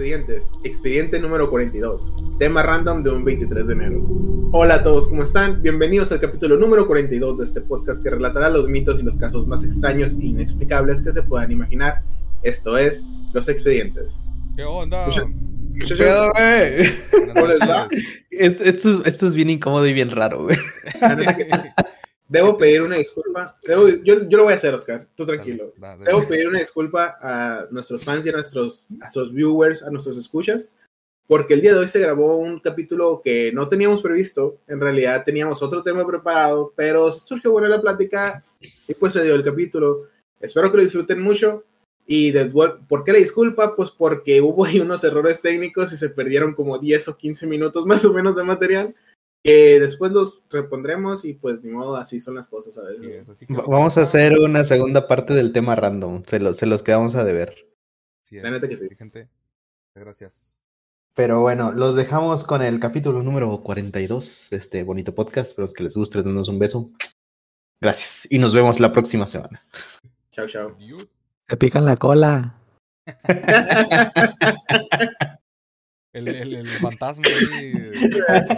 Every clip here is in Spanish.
Expedientes. Expediente número 42. Tema random de un 23 de enero. Hola a todos, ¿cómo están? Bienvenidos al capítulo número 42 de este podcast que relatará los mitos y los casos más extraños e inexplicables que se puedan imaginar. Esto es Los expedientes. ¿Qué onda? Muchachos, Buenas ¿cómo les va? noches. Esto, esto es, esto es bien incómodo y bien raro, güey. Debo pedir una disculpa. Debo- yo, yo lo voy a hacer, Oscar. Tú tranquilo. Dale, dale. Debo pedir una disculpa a nuestros fans y a nuestros, a nuestros viewers, a nuestros escuchas, porque el día de hoy se grabó un capítulo que no teníamos previsto. En realidad teníamos otro tema preparado, pero surgió buena la plática y pues se dio el capítulo. Espero que lo disfruten mucho. Y de, ¿por qué la disculpa? Pues porque hubo ahí unos errores técnicos y se perdieron como 10 o 15 minutos más o menos de material. Que después los repondremos y pues ni modo, así son las cosas a veces. es, así que- Va- Vamos a hacer una segunda parte del tema random. Se, lo- se los quedamos a deber. Así es. La neta que sí. Gente, gracias. Pero bueno, los dejamos con el capítulo número 42 de este bonito podcast. Espero que les guste, les damos un beso. Gracias. Y nos vemos la próxima semana. Chao, chao. Te pican la cola. El, el, el fantasma ahí,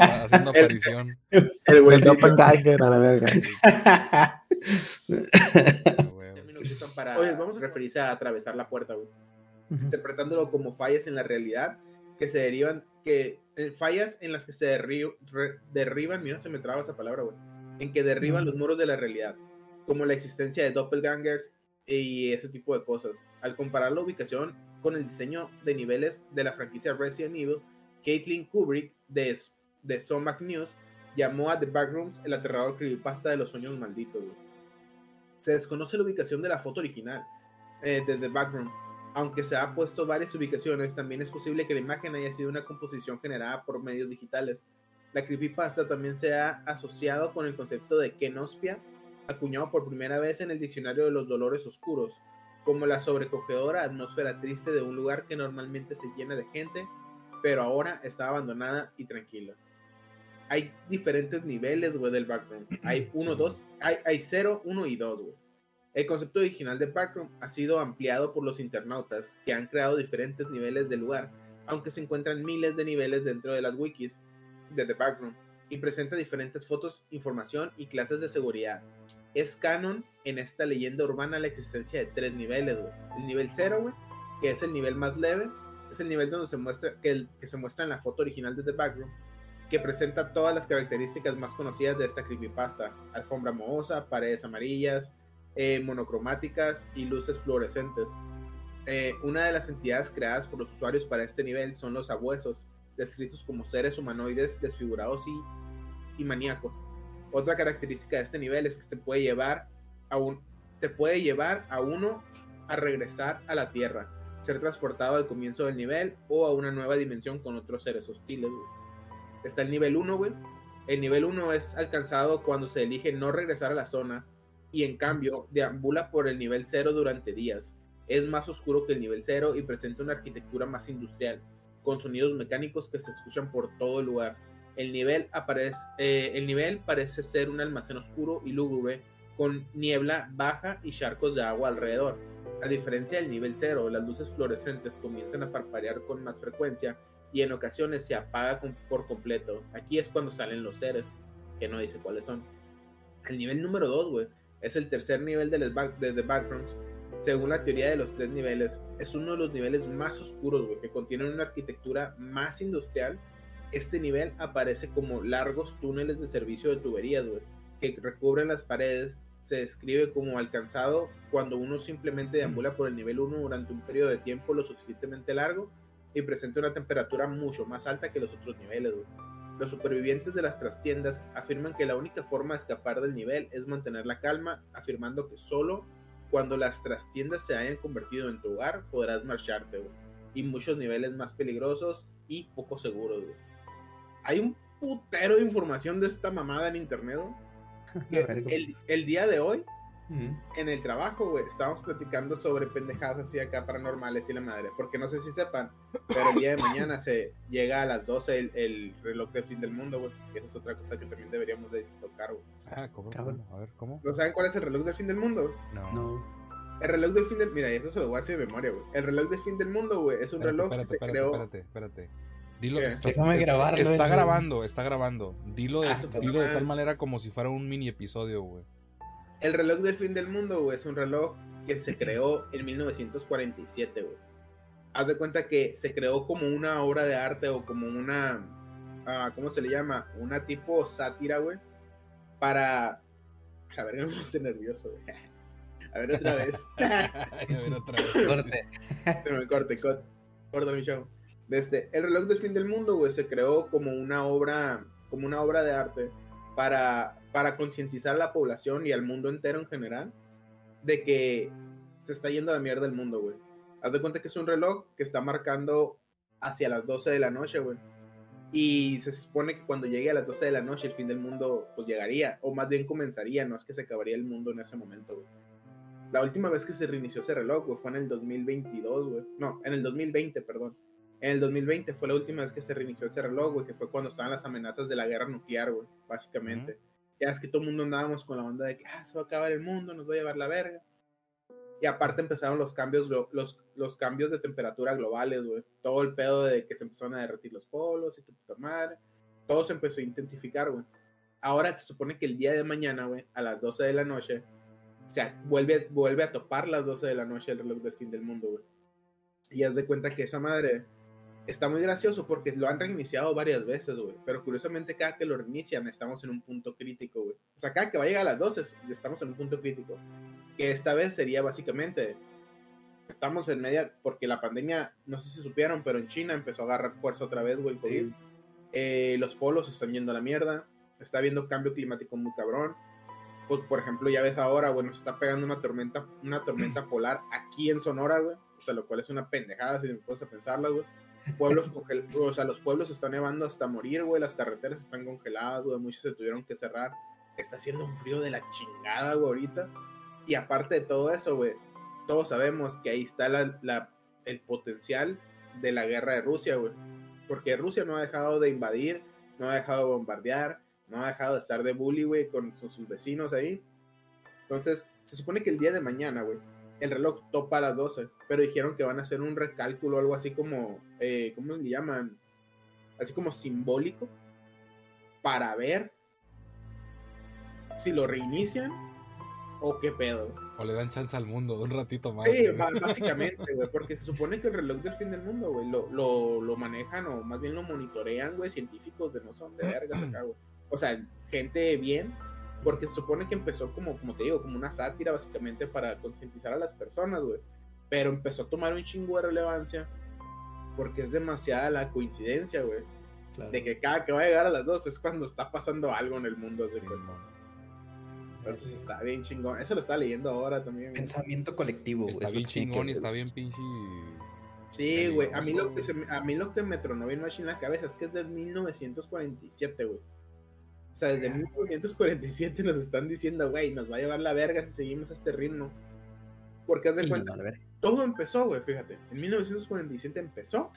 haciendo aparición. El güey El doppelganger a la verga. Ah, güey. términos que usan para Oye, vamos a referirse a atravesar la puerta, güey. Interpretándolo como fallas en la realidad que se derivan, que eh, fallas en las que se derri- re- derriban, mira, se me traba esa palabra, güey, en que derriban los muros de la realidad, como la existencia de doppelgangers y ese tipo de cosas. Al comparar la ubicación con el diseño de niveles de la franquicia Resident Evil, Caitlin Kubrick de, de Zomac News llamó a The Backrooms el aterrador creepypasta de los sueños malditos, se desconoce la ubicación de la foto original eh, de The Background. Aunque se ha puesto varias ubicaciones, también es posible que la imagen haya sido una composición generada por medios digitales. La creepypasta también se ha asociado con el concepto de kenospia, acuñado por primera vez en el diccionario de los dolores oscuros, como la sobrecogedora atmósfera triste de un lugar que normalmente se llena de gente, pero ahora está abandonada y tranquila. Hay diferentes niveles, güey, del background. Hay uno, Sí. dos, hay, hay 0, 1 y 2, güey. El concepto original de background ha sido ampliado por los internautas que han creado diferentes niveles del lugar, aunque se encuentran miles de niveles dentro de las wikis de The Background y presenta diferentes fotos, información y clases de seguridad. Es canon en esta leyenda urbana la existencia de tres niveles, güey. El nivel 0, güey, que es el nivel más leve, es el nivel donde se muestra, que, se muestra en la foto original de The Background, que presenta todas las características más conocidas de esta creepypasta. Alfombra mohosa, paredes amarillas, eh, monocromáticas y luces fluorescentes. Eh, una de las entidades creadas por los usuarios para este nivel son los abuesos, descritos como seres humanoides desfigurados y maníacos. Otra característica de este nivel es que te puede llevar a un, te puede llevar a uno a regresar a la Tierra, ser transportado al comienzo del nivel o a una nueva dimensión con otros seres hostiles. Está el nivel 1, güey. El nivel 1 es alcanzado cuando se elige no regresar a la zona y en cambio deambula por el nivel 0 durante días. Es más oscuro que el nivel 0 y presenta una arquitectura más industrial, con sonidos mecánicos que se escuchan por todo el lugar. El nivel, aparece, eh, el nivel parece ser un almacén oscuro y lúgubre, con niebla baja y charcos de agua alrededor. A diferencia del nivel 0, las luces fluorescentes comienzan a parpadear con más frecuencia y en ocasiones se apaga por completo. Aquí es cuando salen los seres, que no dice cuáles son. El nivel número 2, güey, es el tercer nivel de, back- de The Backrooms. Según la teoría de los tres niveles, es uno de los niveles más oscuros, güey, que contienen una arquitectura más industrial. Este nivel aparece como largos túneles de servicio de tuberías, güey, que recubren las paredes. Se describe como alcanzado cuando uno simplemente deambula por el nivel 1 durante un periodo de tiempo lo suficientemente largo y presenta una temperatura mucho más alta que los otros niveles. güey. Los supervivientes de las trastiendas afirman que la única forma de escapar del nivel es mantener la calma, afirmando que solo cuando las trastiendas se hayan convertido en tu hogar podrás marcharte. güey. Y muchos niveles más peligrosos y poco seguros. güey. Hay un putero de información de esta mamada en internet. verga. el, el día de hoy Ujú. en el trabajo, güey, estábamos platicando sobre pendejadas así acá paranormales y la madre. Porque no sé si sepan, pero el día de mañana se llega a las 12 el, el reloj del fin del mundo, güey. Y esa es otra cosa que también deberíamos de tocar, güey. Ah, ¿cómo? Cabrón. ¿Cómo? A ver, ¿cómo? ¿No saben cuál es el reloj del fin del mundo? No. No. El reloj del fin del Mira, eso se lo voy a hacer de memoria, güey. El reloj del fin del mundo, güey, es un Espérate, reloj espérate, que se espérate, creó. espérate, espérate. Dilo, ¿Qué? está, Déjame grabarlo, está grabando, está grabando. Dilo de, Ah, puta dilo de tal manera como si fuera un mini episodio, güey. El reloj del fin del mundo, güey, es un reloj que se creó en 1947, güey. Haz de cuenta que se creó como una obra de arte o como una. ah, ¿Cómo se le llama? Una tipo sátira, güey. Para. A ver, me puse nervioso, güey. A ver, otra vez. A ver, otra vez. Corte. Se me corte, corte. Corta mi show. Desde el reloj del fin del mundo, güey, se creó como una obra, como una obra de arte para, para concientizar a la población y al mundo entero en general de que se está yendo a la mierda el mundo, güey. Haz de cuenta que es un reloj que está marcando hacia las 12 de la noche, güey. Y se supone que cuando llegue a las 12 de la noche el fin del mundo pues llegaría, o más bien comenzaría, no es que se acabaría el mundo en ese momento, güey. La última vez que se reinició ese reloj, güey, fue en el 2022, güey. No, en el 2020, perdón. En el 2020 fue la última vez que se reinició ese reloj, güey, que fue cuando estaban las amenazas de la guerra nuclear, güey, básicamente. Ya es que todo el mundo andábamos con la onda de que ah, se va a acabar el mundo, nos va a llevar la verga. Y aparte empezaron los cambios, los, los cambios de temperatura globales, güey. Todo el pedo de que se empezaron a derretir los polos y tu puta madre. Todo se empezó a intensificar, güey. Ahora se supone que el día de mañana, güey, a las 12 de la noche, se vuelve, vuelve a topar las 12 de la noche el reloj del fin del mundo, güey. Y haz de cuenta que esa madre está muy gracioso porque lo han reiniciado varias veces, güey. Pero curiosamente cada que lo reinician estamos en un punto crítico, güey. O sea, cada que va a llegar a las 12 estamos en un punto crítico. Que esta vez sería básicamente, estamos en media, porque la pandemia, no sé si supieron, pero en China empezó a agarrar fuerza otra vez, güey, el COVID. Sí. Eh, los polos están yendo a la mierda. Está habiendo cambio climático muy cabrón. Pues, por ejemplo, ya ves ahora, bueno, se está pegando una tormenta, una tormenta polar aquí en Sonora, güey. O sea, lo cual es una pendejada si me pones a pensarla, güey. Pueblos o sea, los pueblos están nevando hasta morir, güey. Las carreteras están congeladas, güey. Muchos se tuvieron que cerrar. Está haciendo un frío de la chingada, güey, ahorita. Y aparte de todo eso, güey, todos sabemos que ahí está el potencial de la guerra de Rusia, güey. Porque Rusia no ha dejado de invadir, no ha dejado de bombardear, no ha dejado de estar de bully, güey, con sus, sus vecinos ahí. Entonces, se supone que el día de mañana, güey, el reloj topa a las 12, pero dijeron que van a hacer un recálculo, algo así como, eh, ¿cómo le llaman? Así como simbólico, para ver si lo reinician o qué pedo. O le dan chance al mundo un ratito más. Sí, güey. básicamente, güey, porque se supone que el reloj del fin del mundo, güey, lo, lo, lo manejan o más bien lo monitorean, güey, científicos de no son de vergas acá, güey. O sea, gente bien, porque se supone que empezó como, como te digo, como una sátira básicamente para concientizar a las personas, güey. Pero empezó a tomar un chingo de relevancia porque es demasiada la coincidencia, güey, Claro. de que cada que va a llegar a las dos es cuando está pasando algo en el mundo, cuenta. Entonces está bien chingón. Eso lo está leyendo ahora también. güey. Pensamiento colectivo, güey. Está es lo bien chingón y está bien pinche. Sí, güey. A mí, lo que se me- a mí lo que me tronó bien machine en la cabeza es que es de 1947, güey. O sea, desde 1947 nos están diciendo, güey, nos va a llevar la verga si seguimos a este ritmo. Porque haz de cuenta, no, todo empezó, güey, fíjate. En 1947 empezó.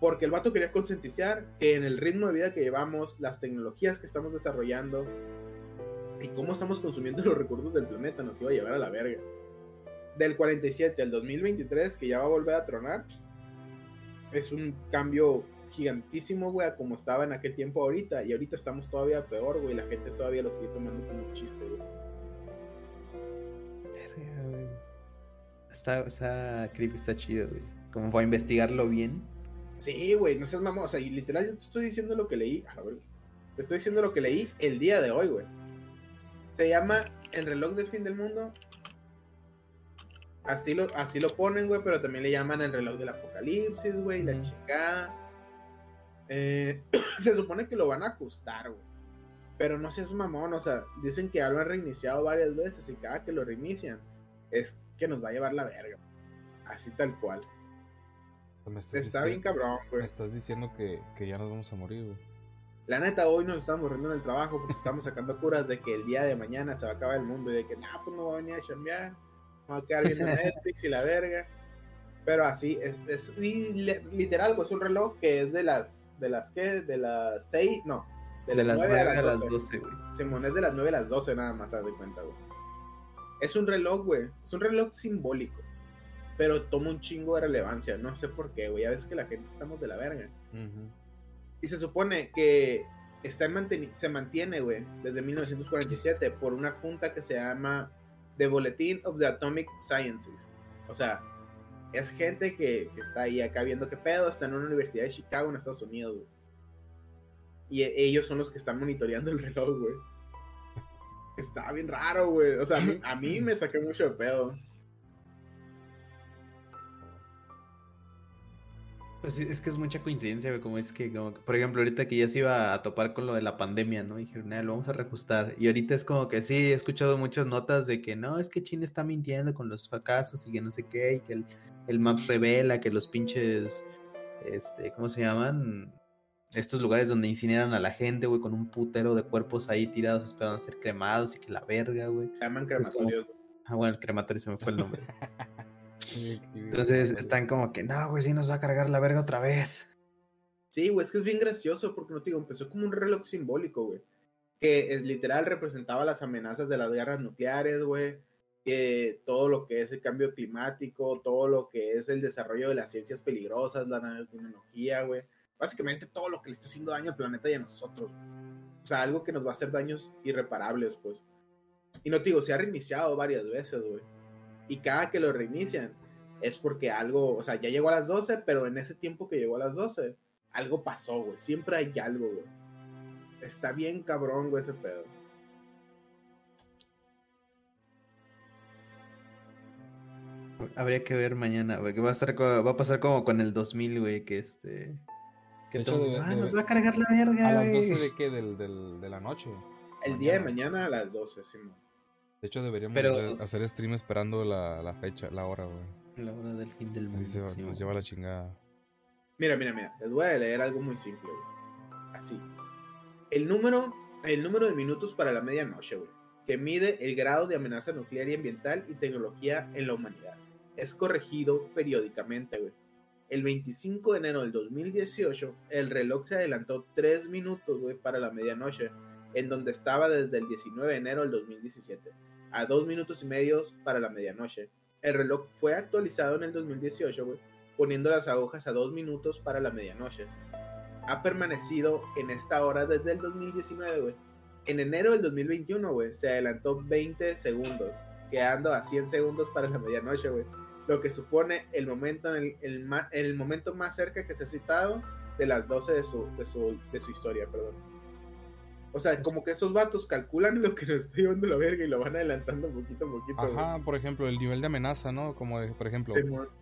Porque el vato quería concientizar que en el ritmo de vida que llevamos, las tecnologías que estamos desarrollando y cómo estamos consumiendo los recursos del planeta nos iba a llevar a la verga. Del 47 al 2023, que ya va a volver a tronar, es un cambio gigantísimo, güey, como estaba en aquel tiempo ahorita. Y ahorita estamos todavía peor, güey. La gente todavía lo sigue tomando como un chiste, güey. Está, está creepy, está chido, güey. Como para investigarlo bien. Sí, güey, no seas mamón. O sea, y literal, yo te estoy diciendo lo que leí. A ver, te estoy diciendo lo que leí el día de hoy, güey. Se llama El reloj del fin del mundo. Así lo, así lo ponen, güey, pero también le llaman el reloj del apocalipsis, güey, la chingada. Eh, se supone que lo van a ajustar, güey. Pero no seas mamón, o sea, dicen que ya lo han reiniciado varias veces y cada que lo reinician es que nos va a llevar la verga. Así tal cual. Me estás, Está bien cabrón, güey. me estás diciendo que, que ya nos vamos a morir, güey. La neta, hoy nos estamos riendo en el trabajo porque estamos sacando curas de que el día de mañana se va a acabar el mundo y de que, nah, pues no va a venir a chambear, me va a quedar viendo Netflix y la verga. Pero así, es, es- y literal, pues un reloj que es de las, de las que, de las 6, no, de, De las 9 a las 12. 12, güey. Simón, es de las 9 a las 12 nada más, haz de cuenta, güey. Es un reloj, güey. Es un reloj simbólico. Pero toma un chingo de relevancia. No sé por qué, güey. Ya ves que la gente estamos de la verga. Ujú. Y se supone que está en se mantiene, güey, desde 1947 por una junta que se llama The Bulletin of the Atomic Sciences. O sea, es gente que, que está ahí acá viendo qué pedo, está en una universidad de Chicago, en Estados Unidos. Y e- ellos son los que están monitoreando el reloj, güey. Está bien raro, güey. O sea, a mí, a mí me saqué mucho de pedo. Pues es que es mucha coincidencia, güey, como es que, como por ejemplo, ahorita que ya se iba a topar con lo de la pandemia, ¿no? Dijeron, "Ah, lo vamos a reajustar. Y ahorita es como que sí, he escuchado muchas notas de que no, es que China está mintiendo con los fracasos y que no sé qué, y que el, el Maps revela que los pinches, este, ¿cómo se llaman? Estos lugares donde incineran a la gente, güey, con un putero de cuerpos ahí tirados esperando a ser cremados y que la verga, güey. Llaman como- crematorios. Ah, bueno, el crematorio se me fue el nombre. Entonces están como que, no, güey, sí nos va a cargar la verga otra vez. Sí, güey, es que es bien gracioso porque no te digo, empezó como un reloj simbólico, güey. Que es literal representaba las amenazas de las guerras nucleares, güey. Que todo lo que es el cambio climático, todo lo que es el desarrollo de las ciencias peligrosas, la nanotecnología, güey. Básicamente todo lo que le está haciendo daño al planeta y a nosotros. O sea, algo que nos va a hacer daños irreparables, pues. Y no te digo, se ha reiniciado varias veces, güey. Y cada que lo reinician es porque algo, o sea, ya llegó a las 12, pero en ese tiempo que llegó a las 12, algo pasó, güey. Siempre hay algo, güey. Está bien cabrón, güey, ese pedo. Habría que ver mañana, güey, que va a estar va a pasar como con el 2000, güey, que este que De hecho, todo- debe- ah, debe- nos va a cargar la verga, ¿A las güey. 12 de qué? Del, del- de la noche. El día de Mañana. a las 12, Simón. De hecho, deberíamos Pero- hacer, hacer stream esperando la, la fecha, la hora, güey. La hora del fin del mundo. sí, nos lleva la chingada. Mira, mira, mira. Les voy a leer algo muy simple, güey. Así. El número, el número de minutos para la medianoche, güey. Que mide el grado de amenaza nuclear y ambiental y tecnología en la humanidad. Es corregido periódicamente, güey. El 25 de enero del 2018, el reloj se adelantó 3 minutos, güey, para la medianoche, en donde estaba desde el 19 de enero del 2017, a 2 minutos y medio para la medianoche. El reloj fue actualizado en el 2018, güey, poniendo las agujas a 2 minutos para la medianoche. Ha permanecido en esta hora desde el 2019, güey. En enero del 2021, güey, se adelantó 20 segundos, quedando a 100 segundos para la medianoche. Lo que supone el momento, en el, el el momento más cerca que se ha citado de las 12 de su, de su, de su historia, perdón. O sea, como que estos vatos calculan lo que nos está llevando la verga y lo van adelantando poquito a poquito. güey. Ajá, por ejemplo, el nivel de amenaza, ¿no? Como, de- por ejemplo,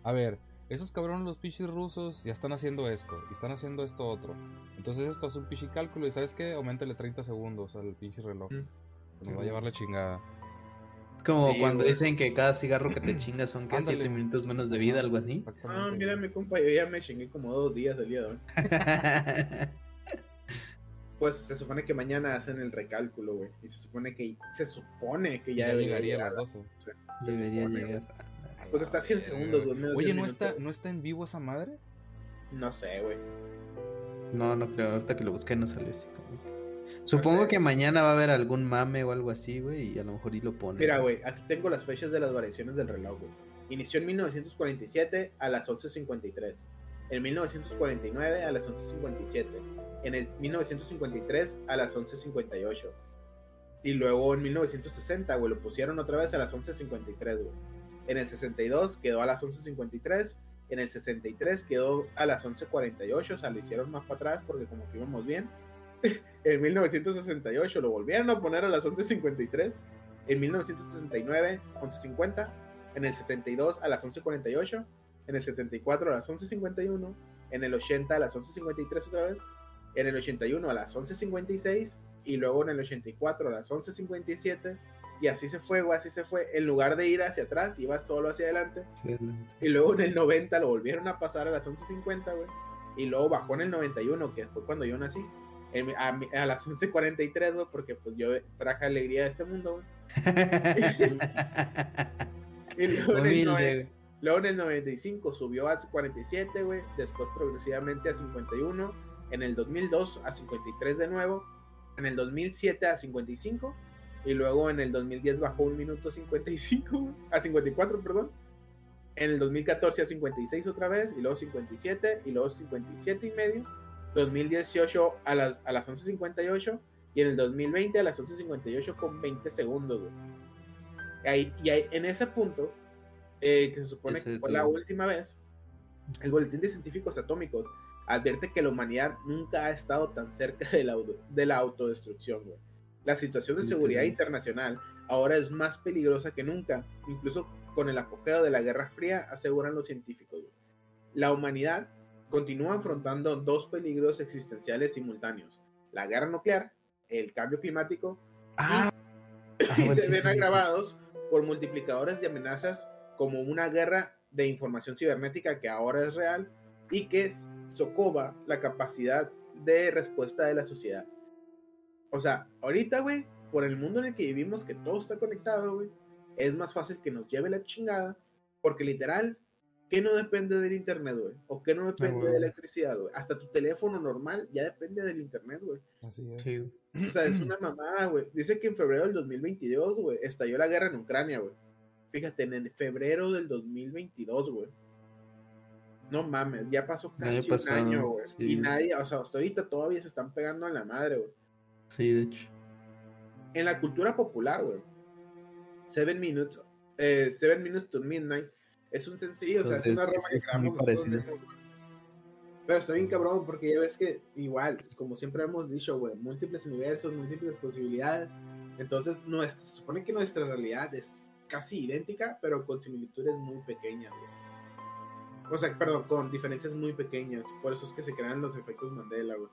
a ver, esos cabrones, los pichis rusos, ya están haciendo esto, y están haciendo esto otro. Entonces esto hace un pichi cálculo, y ¿sabes qué? Aumentale 30 segundos al pinche reloj. Mm. Me va a llevar la chingada. Es como Sí, cuando güey. dicen que cada cigarro que te chingas son que Ándale. 7 minutos menos de vida, algo así. Ah, mira, mi compa, yo ya me chingué como dos días el día de hoy. Pues se supone que mañana hacen el recálculo, güey. Y se supone que se supone que ya, llegaría a las 12. se Debería supone, llegar. Pues está a 100 verga. segundos, güey. Oye, ¿no está, ¿no está en vivo esa madre? No sé, güey. No, no creo. Ahorita que lo busqué no salió así. Supongo sé. que mañana va a haber algún mame o algo así, güey, y a lo mejor y lo pone. Mira, güey, aquí tengo las fechas de las variaciones del reloj, güey. Inició en 1947 a las 11.53. En 1949 a las 11.57. En el 1953 a las 11.58. Y luego en 1960, güey, lo pusieron otra vez a las 11.53, güey. En el 62 quedó a las 11.53. En el 63 quedó a las 11.48. O sea, lo hicieron más para atrás porque como que íbamos bien. en 1968 lo volvieron a poner a las 11.53. En 1969, 11.50. En el 72 a las 11.48. En el 74 a las 11.51. En el 80 a las 11.53 otra vez. En el 81 a las 11.56. Y luego en el 84 a las 11.57. Y así se fue, güey, así se fue. En lugar de ir hacia atrás, iba solo hacia adelante. Y luego en el 90 lo volvieron a pasar a las 11.50, güey. Y luego bajó en el 91, que fue cuando yo nací. En- a, las 11.43, güey, porque pues yo traje alegría a este mundo, güey. Y luego en, el. Luego en el 95 subió a 47, güey. Después progresivamente a 51. En el 2002 a 53 de nuevo. En el 2007 a 55. Y luego en el 2010 bajó un minuto 55, güey, a 54, perdón. En el 2014 a 56 otra vez, y luego 57, y luego 57 y medio. 2018 a las, a las 11.58, y en el 2020 a las 11.58 con 20 segundos, güey. Ahí, y ahí, en ese punto, eh, que se supone Ese que fue la última vez, el Boletín de Científicos Atómicos advierte que la humanidad nunca ha estado tan cerca de la, de la autodestrucción, güey. La situación de seguridad internacional ahora es más peligrosa que nunca, incluso con el apogeo de la Guerra Fría, aseguran los científicos. güey. La humanidad continúa afrontando dos peligros existenciales simultáneos, la guerra nuclear, el cambio climático, Ah, y bueno, se sí, ven agravados por multiplicadores de amenazas como una guerra de información cibernética que ahora es real y que socova la capacidad de respuesta de la sociedad. O sea, ahorita, güey, por el mundo en el que vivimos, que todo está conectado, güey, es más fácil que nos lleve la chingada, porque literal, ¿qué no depende del internet, güey? ¿O qué no depende güey. de electricidad, güey? Hasta tu teléfono normal ya depende del internet, güey. Así es. Sí. O sea, es una mamada, güey. Dice que en febrero del 2022, güey, estalló la guerra en Ucrania, güey. Fíjate, en febrero del 2022, güey. No mames, ya pasó casi un año, güey. sí, y nadie, o sea, hasta ahorita todavía se están pegando a la madre, güey. Sí, de hecho. En la cultura popular, güey. Seven Minutes, eh, Seven Minutes to Midnight es un sencillo, o sea, es una roma es- que grabamos güey. Pero está bien cabrón, porque ya ves que igual, como siempre hemos dicho, güey, múltiples universos, múltiples posibilidades. Entonces, nuestra, se supone que nuestra realidad es casi idéntica, pero con similitudes muy pequeñas, güey. O sea, perdón, con diferencias muy pequeñas. Por eso es que se crean los efectos Mandela, güey.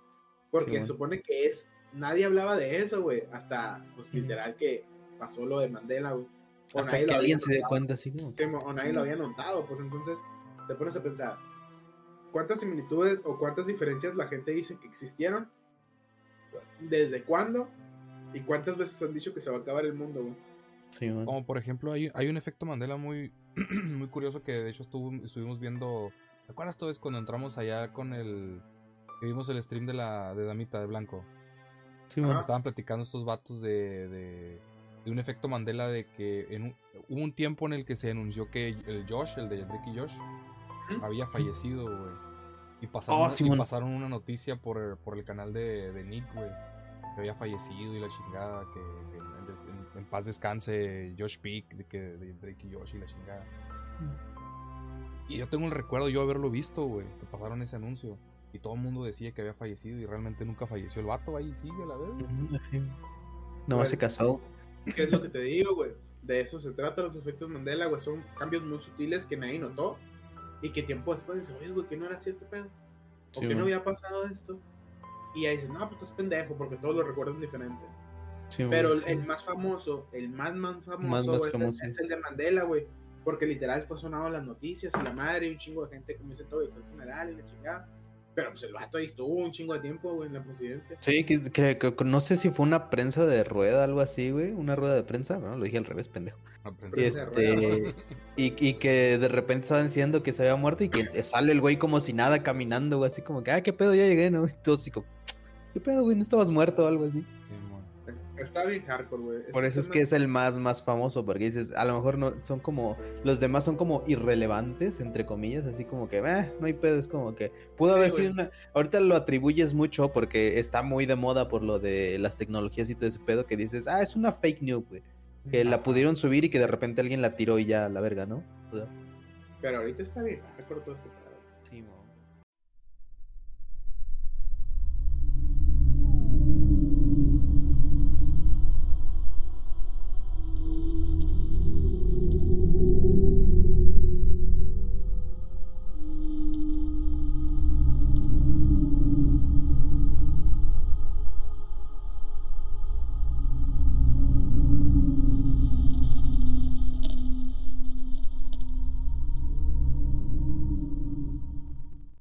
Porque Sí, se man. supone que es. Nadie hablaba de eso, güey. Hasta, pues, literal, que pasó lo de Mandela, güey. O Hasta que alguien se dé cuenta así como. Sí, o nadie lo había notado, pues entonces te pones a pensar, ¿cuántas similitudes o cuántas diferencias la gente dice que existieron? ¿Desde cuándo? ¿Y cuántas veces han dicho que se va a acabar el mundo, güey? Sí. Como por ejemplo, hay, hay un efecto Mandela muy, muy curioso que de hecho estuvo, estuvimos viendo. ¿Te acuerdas todo es cuando entramos allá con el. que vimos el stream de la de Damita de Blanco? Sí. Ajá. Estaban platicando estos vatos de, de, de un efecto Mandela de que en un- hubo un tiempo en el que se anunció que el Josh, el de Drake y Josh, había fallecido, güey. Y pasaron, Oh, y pasaron una noticia por el, por el canal de, de Nick, güey. Que había fallecido y la chingada, que en, paz descanse Josh Peak, de, que, de Drake y Josh y la chingada. Y yo tengo el recuerdo yo haberlo visto, güey, que pasaron ese anuncio. Y todo el mundo decía que había fallecido y realmente nunca falleció el vato ahí, sigue a la vez. Ujú, sí. Nomás se casó. ¿Qué es lo que te digo, güey? De eso se trata los efectos Mandela, güey. Son cambios muy sutiles que nadie notó. Y que tiempo después dices, oye, güey, que no era así este pedo. O Sí, que no había pasado esto. Y ahí dices, no, pues estás pendejo, porque todos lo recuerdan diferente. Sí, Pero el, sí. el más famoso, el más, más famoso, Más, más es, el- famoso. es el de Mandela, güey. Porque literal fue sonado en las noticias y la madre y un chingo de gente como dice todo, y fue el funeral y la chingada. Pero pues el vato ahí estuvo un chingo de tiempo, güey, en la presidencia. Sí, que, que- que- no sé si fue una prensa de rueda, algo así, güey. Una rueda de prensa. Bueno, lo dije al revés, pendejo. Rueda, Este. Y, y que de repente estaban diciendo que se había muerto y que sale el güey como si nada caminando, güey. Así como que, ah, qué pedo, ya llegué, ¿no? Y como, ¿qué pedo, güey? ¿No estabas muerto o algo así? Está bien hardcore, güey. Por eso es que es el más, más famoso, porque dices, a lo mejor no son como, los demás son como irrelevantes, entre comillas, así como que, eh, no hay pedo, es como que pudo Sí, haber sido una, ahorita lo atribuyes mucho porque está muy de moda por lo de las tecnologías y todo ese pedo que dices, ah, es una fake news, güey, que la pudieron subir y que de repente alguien la tiró y ya, la verga, ¿no? O sea, Pero ahorita está bien hardcore todo este pedo. sí, mo.